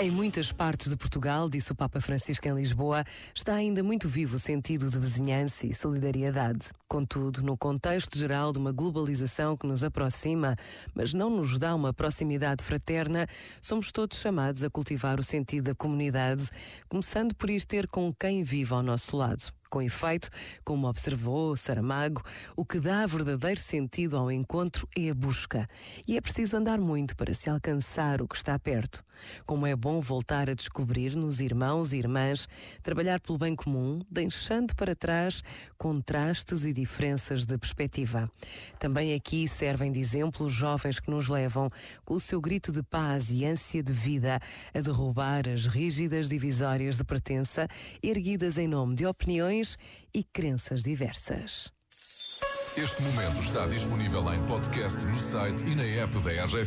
Em muitas partes de Portugal, disse o Papa Francisco em Lisboa, está ainda muito vivo o sentido de vizinhança e solidariedade. Contudo, no contexto geral de uma globalização que nos aproxima, mas não nos dá uma proximidade fraterna, somos todos chamados a cultivar o sentido da comunidade, começando por ir ter com quem vive ao nosso lado. Com efeito, como observou Saramago, o que dá verdadeiro sentido ao encontro é a busca. E é preciso andar muito para se alcançar o que está perto. Como é bom voltar a descobrir nos irmãos e irmãs, trabalhar pelo bem comum, deixando para trás contrastes e diferenças de perspectiva. Também aqui servem de exemplo os jovens que nos levam, com o seu grito de paz e ânsia de vida, a derrubar as rígidas divisórias de pertença erguidas em nome de opiniões e crenças diversas. Este momento está disponível em podcast no site e na app da RGF.